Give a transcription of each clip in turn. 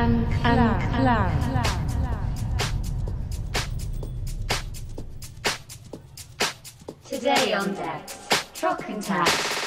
Unplugged. Today on decks, Trockentat.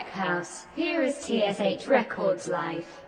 Tech house. Here is TSH Records Live.